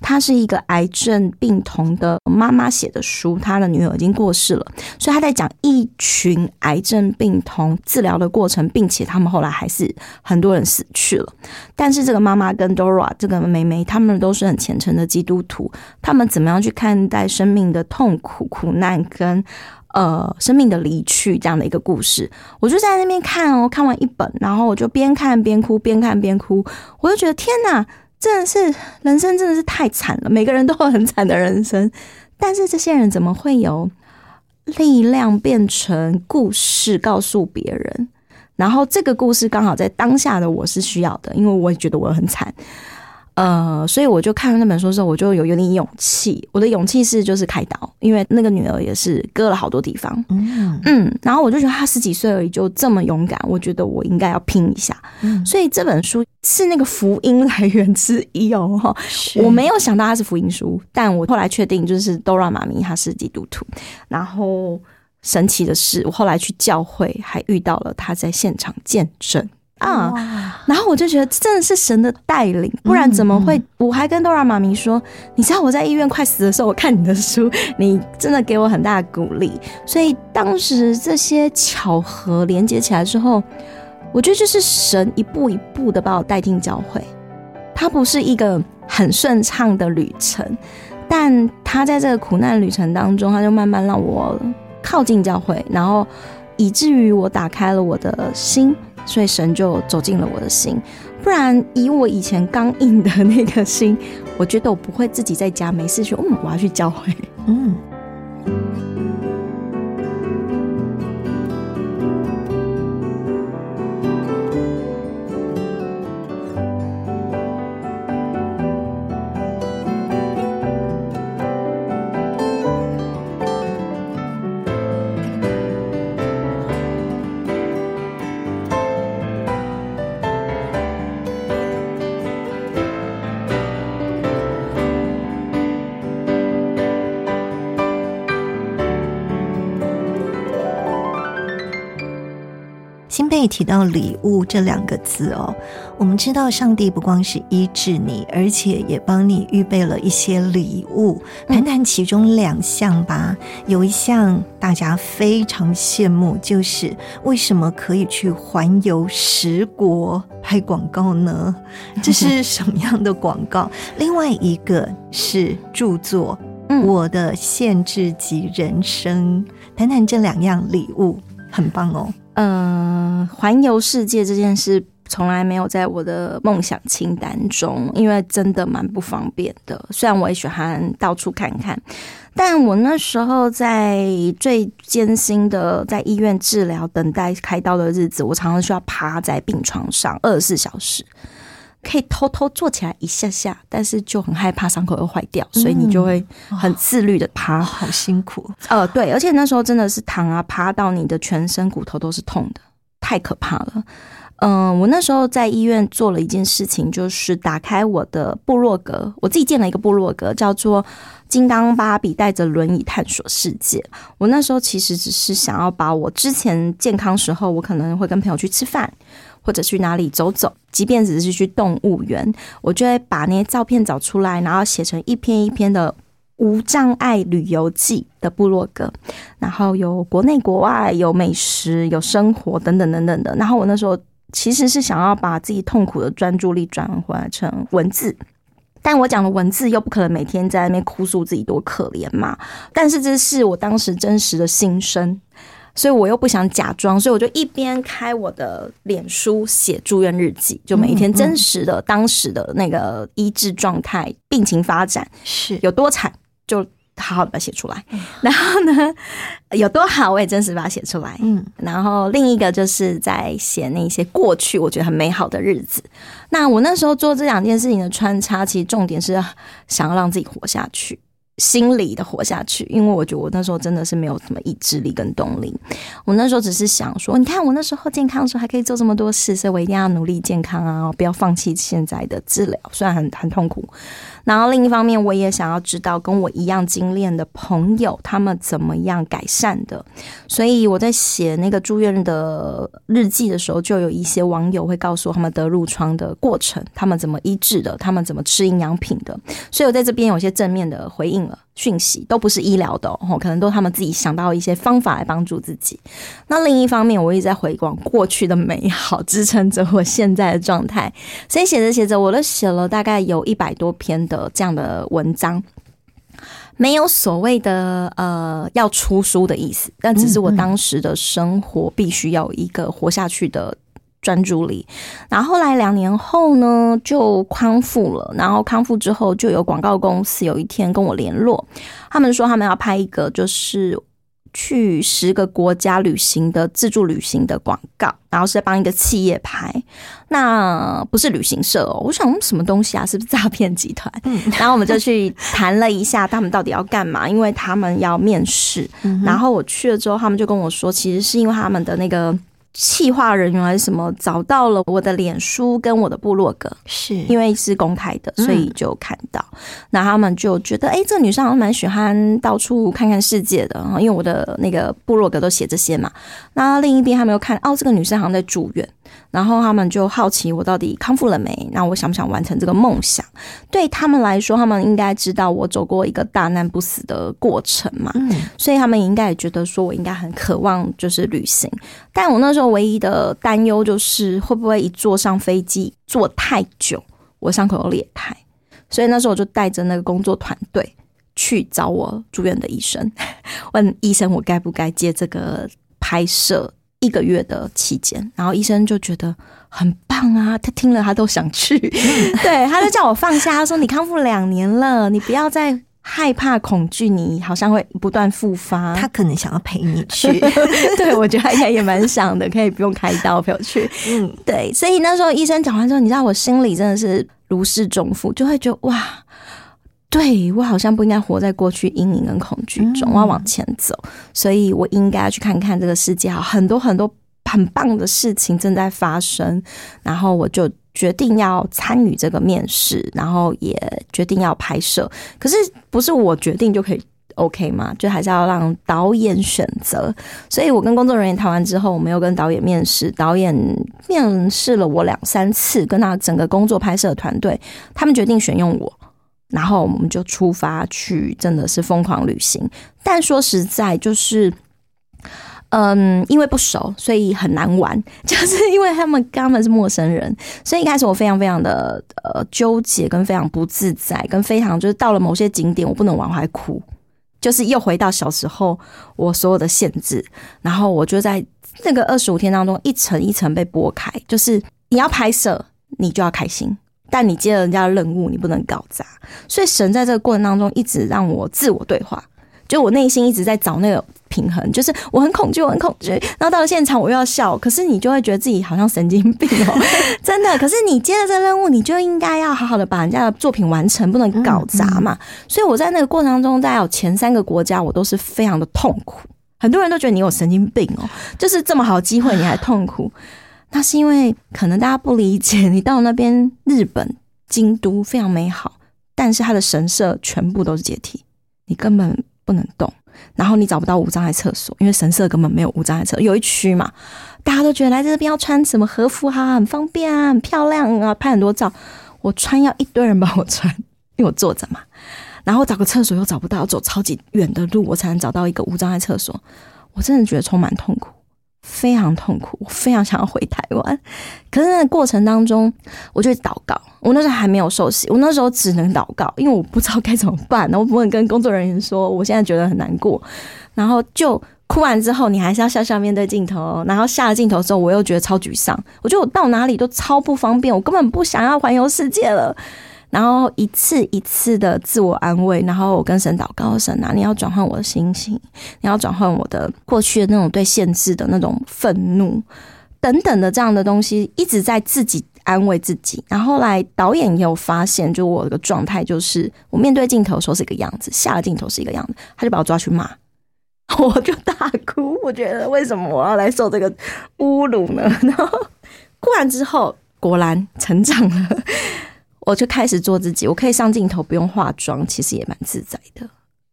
它是一个癌症病童的妈妈写的书，她的女儿已经过世了，所以她在讲一群癌症病童治疗的过程，并且他们后来还是很多人死去了。但是这个妈妈跟 Dora 这个妹妹，他们都是很虔诚的基督徒，他们怎么样去看待生命的痛苦、苦难跟？呃，生命的离去这样的一个故事，我就在那边看哦，看完一本，然后我就边看边哭，边看边哭，我就觉得天哪，真的是人生真的是太惨了，每个人都有很惨的人生，但是这些人怎么会有力量变成故事告诉别人？然后这个故事刚好在当下的我是需要的，因为我也觉得我很惨。呃，所以我就看了那本书之后，我就有有点勇气。我的勇气是就是开刀，因为那个女儿也是割了好多地方。嗯嗯，然后我就觉得她十几岁而已就这么勇敢，我觉得我应该要拼一下。所以这本书是那个福音来源之一哦。哈，我没有想到它是福音书，但我后来确定就是 Dora 妈咪她是基督徒。然后神奇的是，我后来去教会还遇到了他在现场见证。啊，然后我就觉得真的是神的带领，不然怎么会？我还跟 Dora 妈咪说，你知道我在医院快死的时候，我看你的书，你真的给我很大的鼓励。所以当时这些巧合连接起来之后，我觉得就是神一步一步的把我带进教会。它不是一个很顺畅的旅程，但他在这个苦难旅程当中，他就慢慢让我靠近教会，然后以至于我打开了我的心。所以神就走进了我的心，不然以我以前刚硬的那个心，我觉得我不会自己在家没事说，嗯，我要去教会，嗯。提到礼物这两个字哦，我们知道上帝不光是医治你，而且也帮你预备了一些礼物。谈谈其中两项吧。有一项大家非常羡慕，就是为什么可以去环游十国拍广告呢？<laughs> 这是什么样的广告？另外一个是著作《我的限制级人生》。谈谈这两样礼物，很棒哦。嗯，环游世界这件事从来没有在我的梦想清单中，因为真的蛮不方便的。虽然我也喜欢到处看看，但我那时候在最艰辛的在医院治疗、等待开刀的日子，我常常需要趴在病床上二十四小时。可以偷偷坐起来一下下，但是就很害怕伤口会坏掉，所以你就会很自律的趴，好辛苦。呃，对，而且那时候真的是躺啊趴到你的全身骨头都是痛的，太可怕了。嗯，我那时候在医院做了一件事情，就是打开我的部落格，我自己建了一个部落格，叫做《金刚芭比带着轮椅探索世界》。我那时候其实只是想要把我之前健康时候，我可能会跟朋友去吃饭。或者去哪里走走，即便只是去动物园，我就会把那些照片找出来，然后写成一篇一篇的无障碍旅游记的部落格，然后有国内国外，有美食，有生活等等等等的。然后我那时候其实是想要把自己痛苦的专注力转化成文字，但我讲的文字又不可能每天在那边哭诉自己多可怜嘛。但是这是我当时真实的心声。所以我又不想假装，所以我就一边开我的脸书写住院日记，就每一天真实的当时的那个医治状态、病情发展是有多惨，就好好的把它写出来。<laughs> 然后呢，有多好，我也真实把它写出来。嗯，然后另一个就是在写那些过去我觉得很美好的日子。那我那时候做这两件事情的穿插，其实重点是想要让自己活下去。心理的活下去，因为我觉得我那时候真的是没有什么意志力跟动力。我那时候只是想说，你看我那时候健康的时候还可以做这么多事，所以我一定要努力健康啊，不要放弃现在的治疗，虽然很很痛苦。然后另一方面，我也想要知道跟我一样精炼的朋友他们怎么样改善的。所以我在写那个住院的日记的时候，就有一些网友会告诉他们得褥疮的过程，他们怎么医治的，他们怎么吃营养品的。所以我在这边有些正面的回应了讯息，都不是医疗的哦，可能都他们自己想到一些方法来帮助自己。那另一方面，我一直在回望过去的美好，支撑着我现在的状态。所以写着写着，我都写了大概有一百多篇的。这样的文章没有所谓的呃要出书的意思，但只是我当时的生活必须要有一个活下去的专注力。然后后来两年后呢，就康复了。然后康复之后，就有广告公司有一天跟我联络，他们说他们要拍一个就是。去十个国家旅行的自助旅行的广告，然后是在帮一个企业拍，那不是旅行社哦。我想什么东西啊？是不是诈骗集团？然后我们就去谈了一下，他们到底要干嘛？因为他们要面试。然后我去了之后，他们就跟我说，其实是因为他们的那个。企划人员还是什么找到了我的脸书跟我的部落格，是因为是公开的，所以就看到。那他们就觉得，哎，这个女生好像蛮喜欢到处看看世界的，因为我的那个部落格都写这些嘛。那另一边他们又看，哦，这个女生好像在住院。然后他们就好奇我到底康复了没？那我想不想完成这个梦想？对他们来说，他们应该知道我走过一个大难不死的过程嘛，所以他们应该也觉得说我应该很渴望就是旅行。但我那时候唯一的担忧就是会不会一坐上飞机坐太久，我伤口又裂开。所以那时候我就带着那个工作团队去找我住院的医生，<laughs> 问医生我该不该接这个拍摄。一个月的期间，然后医生就觉得很棒啊，他听了他都想去，<laughs> 对，他就叫我放下，他说你康复两年了，你不要再害怕恐惧，你好像会不断复发，他可能想要陪你去，<laughs> 对我觉得他应该也蛮想的，可以不用开刀陪我去，嗯，对，所以那时候医生讲完之后，你知道我心里真的是如释重负，就会觉得哇。对我好像不应该活在过去阴影跟恐惧中，我要往前走，所以我应该要去看看这个世界，好很多很多很棒的事情正在发生。然后我就决定要参与这个面试，然后也决定要拍摄。可是不是我决定就可以 OK 吗？就还是要让导演选择。所以我跟工作人员谈完之后，我们又跟导演面试，导演面试了我两三次，跟他整个工作拍摄团队，他们决定选用我。然后我们就出发去，真的是疯狂旅行。但说实在，就是，嗯，因为不熟，所以很难玩。<laughs> 就是因为他们根本是陌生人，所以一开始我非常非常的呃纠结，跟非常不自在，跟非常就是到了某些景点我不能往外哭，就是又回到小时候我所有的限制。然后我就在那个二十五天当中，一层一层被剥开，就是你要拍摄，你就要开心。但你接了人家的任务，你不能搞砸。所以神在这个过程当中一直让我自我对话，就我内心一直在找那个平衡，就是我很恐惧，我很恐惧。然后到了现场，我又要笑，可是你就会觉得自己好像神经病哦，<laughs> 真的。可是你接了这个任务，你就应该要好好的把人家的作品完成，不能搞砸嘛。所以我在那个过程当中，在有前三个国家，我都是非常的痛苦。很多人都觉得你有神经病哦，就是这么好机会你还痛苦。那是因为可能大家不理解，你到那边日本京都非常美好，但是它的神社全部都是阶梯，你根本不能动，然后你找不到无障碍厕所，因为神社根本没有无障碍厕，有一区嘛，大家都觉得来这边要穿什么和服哈，很方便啊，很漂亮啊，拍很多照，我穿要一堆人帮我穿，因为我坐着嘛，然后找个厕所又找不到，走超级远的路我才能找到一个无障碍厕所，我真的觉得充满痛苦。非常痛苦，我非常想要回台湾。可是那过程当中，我就祷告。我那时候还没有受洗，我那时候只能祷告，因为我不知道该怎么办。我不能跟工作人员说，我现在觉得很难过。然后就哭完之后，你还是要笑笑面对镜头。然后下了镜头之后，我又觉得超沮丧。我觉得我到哪里都超不方便，我根本不想要环游世界了。然后一次一次的自我安慰，然后我跟神祷告，神啊，你要转换我的心情，你要转换我的过去的那种对限制的那种愤怒等等的这样的东西，一直在自己安慰自己。然后后来导演也有发现，就我的状态，就是我面对镜头的时候是一个样子，下了镜头是一个样子，他就把我抓去骂，我就大哭。我觉得为什么我要来受这个侮辱呢？<laughs> 然后 <laughs> 哭完之后，果然成长了，我就开始做自己。我可以上镜头不用化妆，其实也蛮自在的。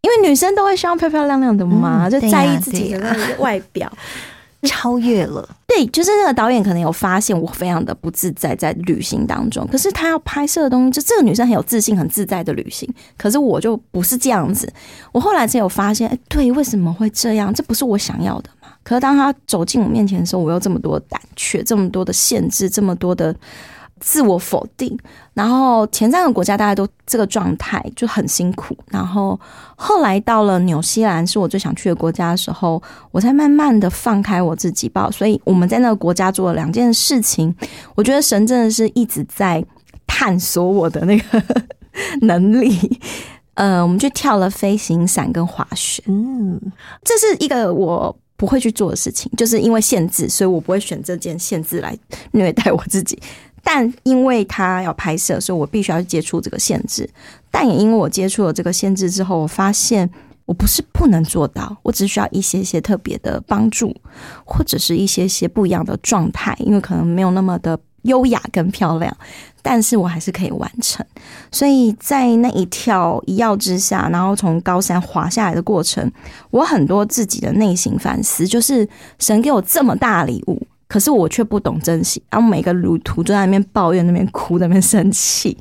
因为女生都会希望漂漂亮亮的嘛，就在意自己的那个外表。<laughs> 超越了，对，就是那个导演可能有发现我非常的不自在在旅行当中，可是他要拍摄的东西，就这个女生很有自信、很自在的旅行，可是我就不是这样子。我后来才有发现，哎，对，为什么会这样？这不是我想要的嘛？可是当他走进我面前的时候，我有这么多胆怯，这么多的限制，这么多的自我否定。然后前三个国家大家都这个状态就很辛苦。然后后来到了纽西兰，是我最想去的国家的时候，我才慢慢的放开我自己吧。所以我们在那个国家做了两件事情，我觉得神真的是一直在探索我的那个能力。呃，我们去跳了飞行伞跟滑雪，嗯，这是一个我不会去做的事情，就是因为限制，所以我不会选这件限制来虐待我自己。但因为他要拍摄，所以我必须要去接触这个限制。但也因为我接触了这个限制之后，我发现我不是不能做到，我只需要一些些特别的帮助，或者是一些些不一样的状态，因为可能没有那么的优雅跟漂亮，但是我还是可以完成。所以在那一跳一跃之下，然后从高山滑下来的过程，我很多自己的内心反思，就是神给我这么大礼物，可是我却不懂珍惜，然后每个旅途就在那边抱怨、那边哭、那边生气。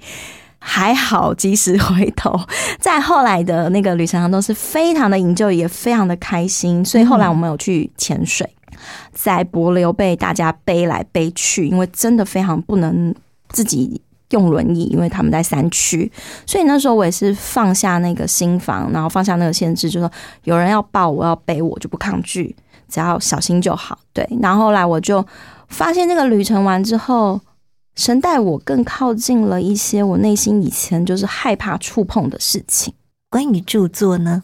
还好及时回头，在后来的那个旅程上都是非常的营救，也非常的开心。所以后来我们有去潜水，在柏流被大家背来背去，因为真的非常不能自己用轮椅，因为他们在山区，所以那时候我也是放下那个心房，然后放下那个限制，就说有人要抱我要背我就不抗拒，只要小心就好。对，然后后来我就发现那个旅程完之后，神带我更靠近了一些我内心以前就是害怕触碰的事情。关于著作呢？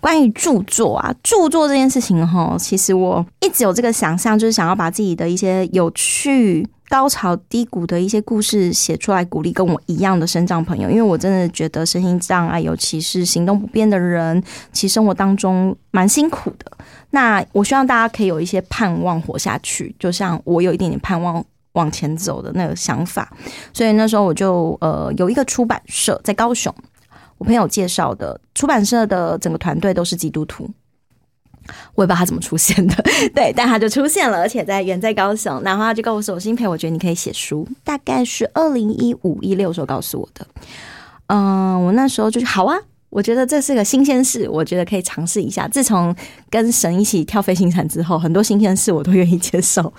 关于著作啊，著作这件事情哈，其实我一直有这个想象，就是想要把自己的一些有趣、高潮、低谷的一些故事写出来，鼓励跟我一样的身障朋友。因为我真的觉得身心障碍，尤其是行动不便的人，其实生活当中蛮辛苦的。那我希望大家可以有一些盼望活下去，就像我有一点点盼望。往前走的那个想法，所以那时候我就呃有一个出版社在高雄，我朋友介绍的出版社的整个团队都是基督徒，<laughs> 我也不知道他怎么出现的，对，但他就出现了，而且在远在高雄，然后他就跟我说：“我新培，我觉得你可以写书。”大概是二零一五一六时候告诉我的。嗯，我那时候就是好啊，我觉得这是个新鲜事，我觉得可以尝试一下。自从跟神一起跳飞行伞之后，很多新鲜事我都愿意接受。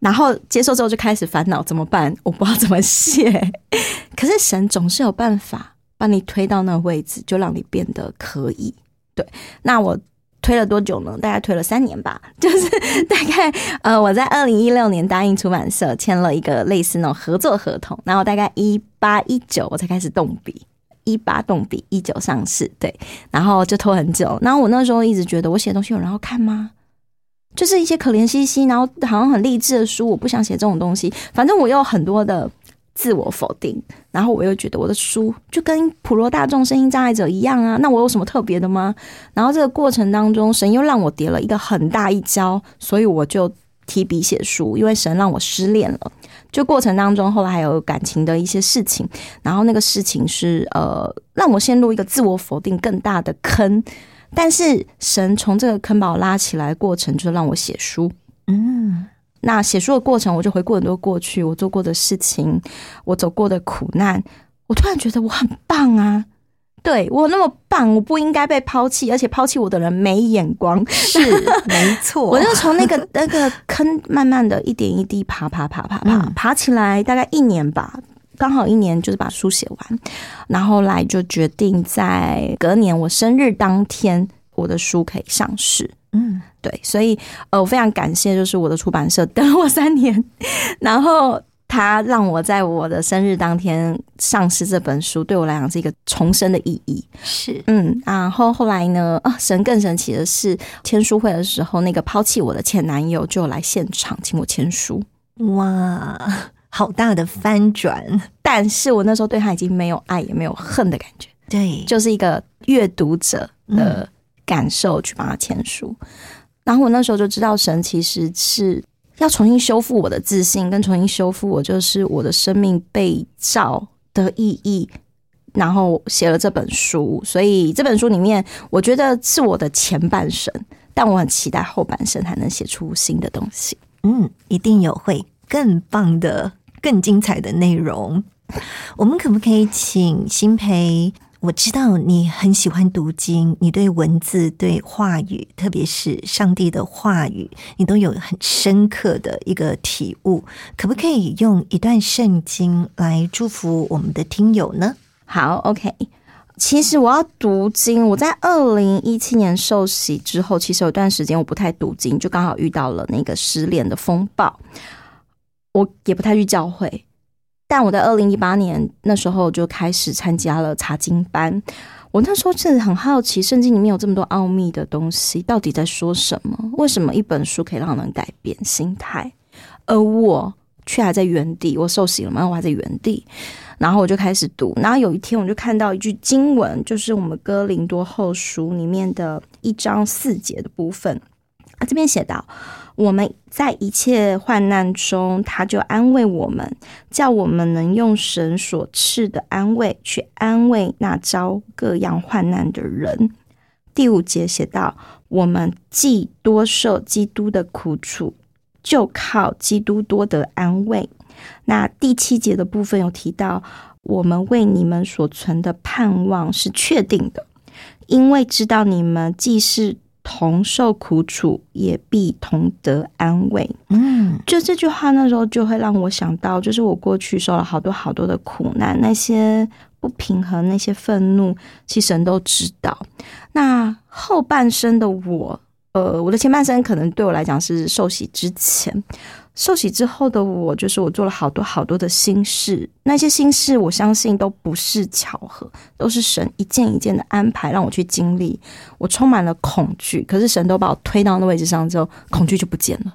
然后接受之后就开始烦恼怎么办？我不知道怎么写。<laughs> 可是神总是有办法把你推到那个位置，就让你变得可以。对，那我推了多久呢？大概推了三年吧。<laughs> 就是大概呃，我在二零一六年答应出版社签了一个类似那种合作合同，然后大概一八一九我才开始动笔。一八动笔，一九上市，对，然后就拖很久。然后我那时候一直觉得，我写东西有人要看吗？就是一些可怜兮兮，然后好像很励志的书，我不想写这种东西。反正我有很多的自我否定，然后我又觉得我的书就跟普罗大众声音障碍者一样啊，那我有什么特别的吗？然后这个过程当中，神又让我跌了一个很大一跤，所以我就提笔写书，因为神让我失恋了。就过程当中，后来还有感情的一些事情，然后那个事情是呃，让我陷入一个自我否定更大的坑。但是神从这个坑把我拉起来，过程就让我写书。嗯，那写书的过程，我就回顾很多过去我做过的事情，我走过的苦难。我突然觉得我很棒啊！对我那么棒，我不应该被抛弃，而且抛弃我的人没眼光。是 <laughs> 没错。我就从那个那个坑慢慢的一点一滴爬爬爬爬爬嗯爬起来，大概一年吧，刚好一年就是把书写完，然后来就决定在隔年我生日当天，我的书可以上市。嗯，对，所以呃，我非常感谢，就是我的出版社等了我三年，<laughs> 然后他让我在我的生日当天上市这本书，对我来讲是一个重生的意义。是嗯，然后后来呢，啊，神更神奇的是，签书会的时候，那个抛弃我的前男友就来现场请我签书。哇，好大的翻转。但是我那时候对他已经没有爱也没有恨的感觉，对，就是一个阅读者的感受去帮他签书。然后我那时候就知道，神其实是要重新修复我的自信，跟重新修复我就是我的生命被照的意义。然后写了这本书，所以这本书里面，我觉得是我的前半生，但我很期待后半生还能写出新的东西。嗯，一定有会更棒的、更精彩的内容。我们可不可以请新培？我知道你很喜欢读经，你对文字、对话语，特别是上帝的话语，你都有很深刻的一个体悟。可不可以用一段圣经来祝福我们的听友呢？好，OK。其实我要读经，我在二零一七年受洗之后，其实有段时间我不太读经，就刚好遇到了那个失恋的风暴，我也不太去教会。但我在二零一八年那时候就开始参加了查经班。我那时候真的很好奇，圣经里面有这么多奥秘的东西，到底在说什么？为什么一本书可以让人改变心态，而我却还在原地？我受洗了吗？我还在原地。然后我就开始读，然后有一天我就看到一句经文，就是我们哥林多后书里面的一章四节的部分啊，这边写道：我们在一切患难中，他就安慰我们，叫我们能用神所赐的安慰去安慰那遭各样患难的人。第五节写道：我们既多受基督的苦楚，就靠基督多得安慰。那第七节的部分有提到，我们为你们所存的盼望是确定的，因为知道你们既是同受苦楚，也必同得安慰。嗯，就这句话那时候就会让我想到，就是我过去受了好多好多的苦难，那些不平衡，那些愤怒，其实神都知道。那后半生的我，呃，我的前半生可能对我来讲是受洗之前。受洗之后的我，就是我做了好多好多的心事，那些心事我相信都不是巧合，都是神一件一件的安排让我去经历。我充满了恐惧，可是神都把我推到那位置上之后，恐惧就不见了，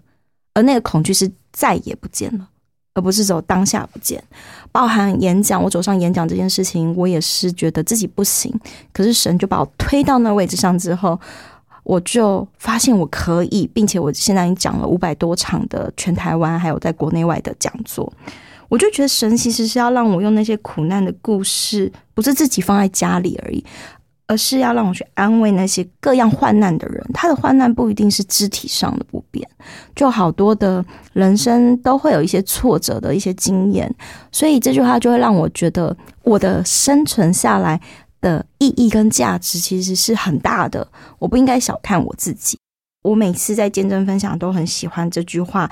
而那个恐惧是再也不见了，而不是走当下不见。包含演讲，我走上演讲这件事情，我也是觉得自己不行，可是神就把我推到那位置上之后。我就发现我可以，并且我现在已经讲了五百多场的全台湾还有在国内外的讲座，我就觉得神其实是要让我用那些苦难的故事，不是自己放在家里而已，而是要让我去安慰那些各样患难的人。他的患难不一定是肢体上的不便，就好多的人生都会有一些挫折的一些经验，所以这句话就会让我觉得我的生存下来。的意义跟价值其实是很大的，我不应该小看我自己。我每次在见证分享都很喜欢这句话，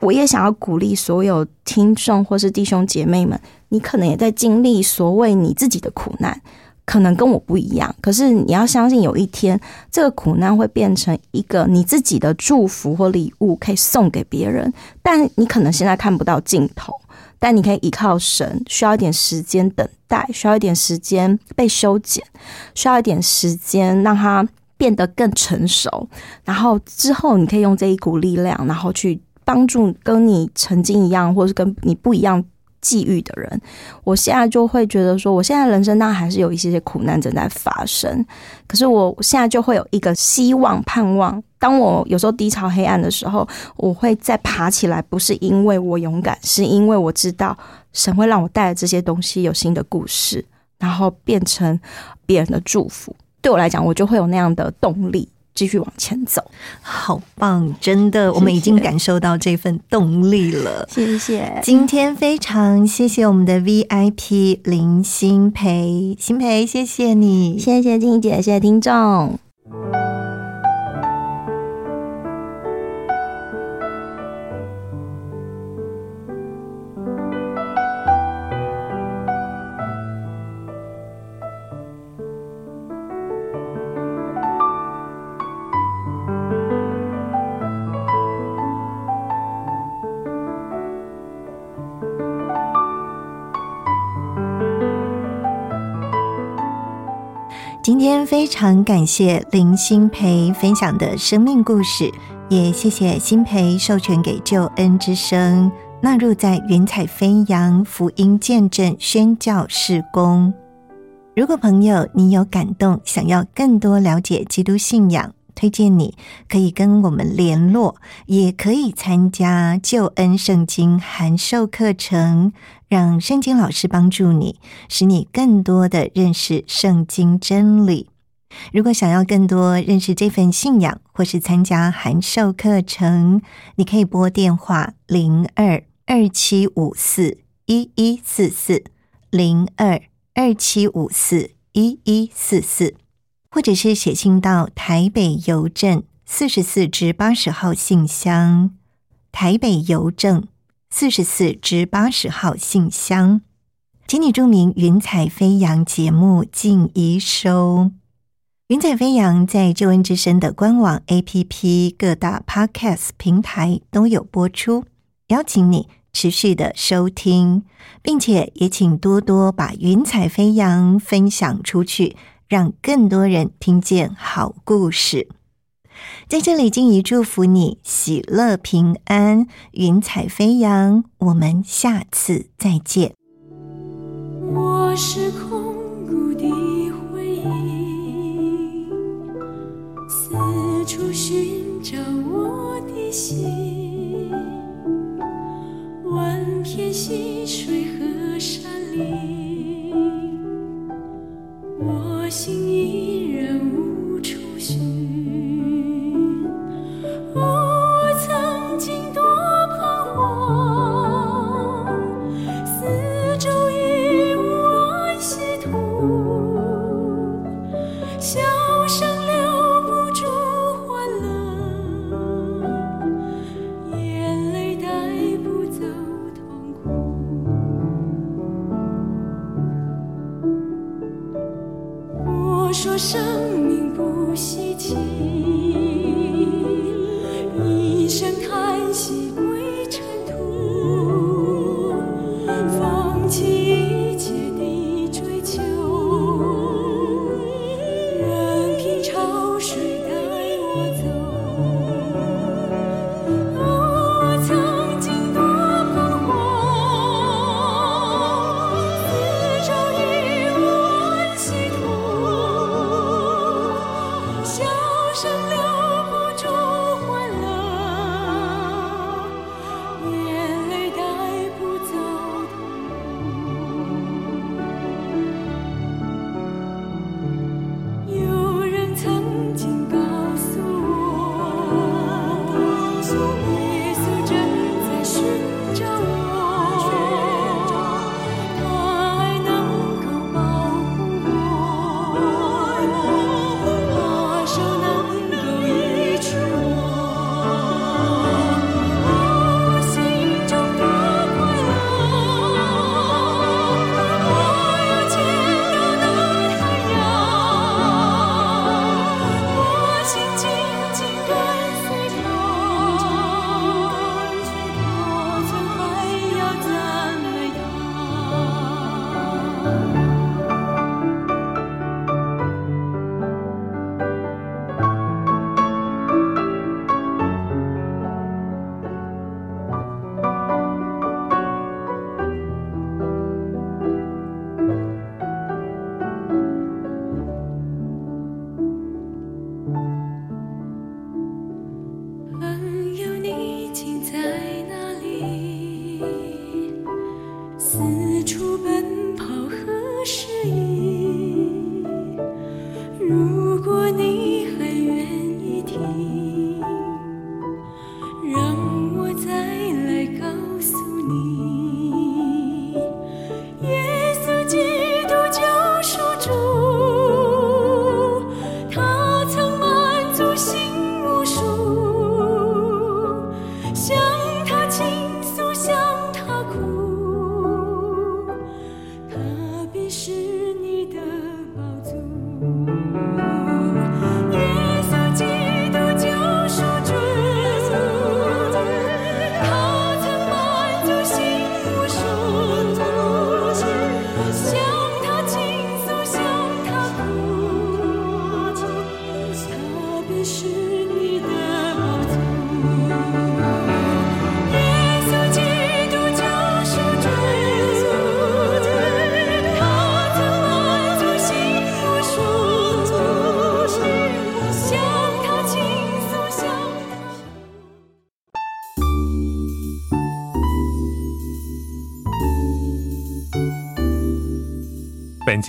我也想要鼓励所有听众或是弟兄姐妹们，你可能也在经历所谓你自己的苦难，可能跟我不一样，可是你要相信有一天这个苦难会变成一个你自己的祝福或礼物，可以送给别人，但你可能现在看不到尽头。但你可以依靠神，需要一点时间等待，需要一点时间被修剪，需要一点时间让它变得更成熟，然后之后你可以用这一股力量，然后去帮助跟你曾经一样，或是跟你不一样。际遇的人，我现在就会觉得说，我现在人生当然还是有一些些苦难正在发生，可是我现在就会有一个希望、盼望。当我有时候低潮、黑暗的时候，我会再爬起来，不是因为我勇敢，是因为我知道神会让我带来这些东西，有新的故事，然后变成别人的祝福。对我来讲，我就会有那样的动力。继续往前走，好棒！真的，我们已经感受到这份动力了。谢谢。今天非常谢谢我们的 VIP 林新培，新培，谢谢你，谢谢静怡姐，谢谢听众。今天非常感谢林新培分享的生命故事，也谢谢新培授权给救恩之声纳入在云彩飞扬福音见证宣教事工。如果朋友你有感动，想要更多了解基督信仰，推荐你可以跟我们联络，也可以参加救恩圣经函授课程，让圣经老师帮助你，使你更多的认识圣经真理。如果想要更多认识这份信仰，或是参加函授课程，你可以拨电话零二二七五四一一四四零二。二七五四一一四四，或者是写信到台北邮政四十四至八十号信箱，台北邮政四十四至八十号信箱，请你注明“云彩飞扬”节目进一收。云彩飞扬在旧闻之声的官网、APP、各大 Podcast 平台都有播出，邀请你。持续的收听，并且也请多多把云彩飞扬分享出去，让更多人听见好故事。在这里，静怡祝福你喜乐平安，云彩飞扬。我们下次再见。我是空谷的回忆，四处寻找我的心。万片溪水和山林，我心依然无生命不息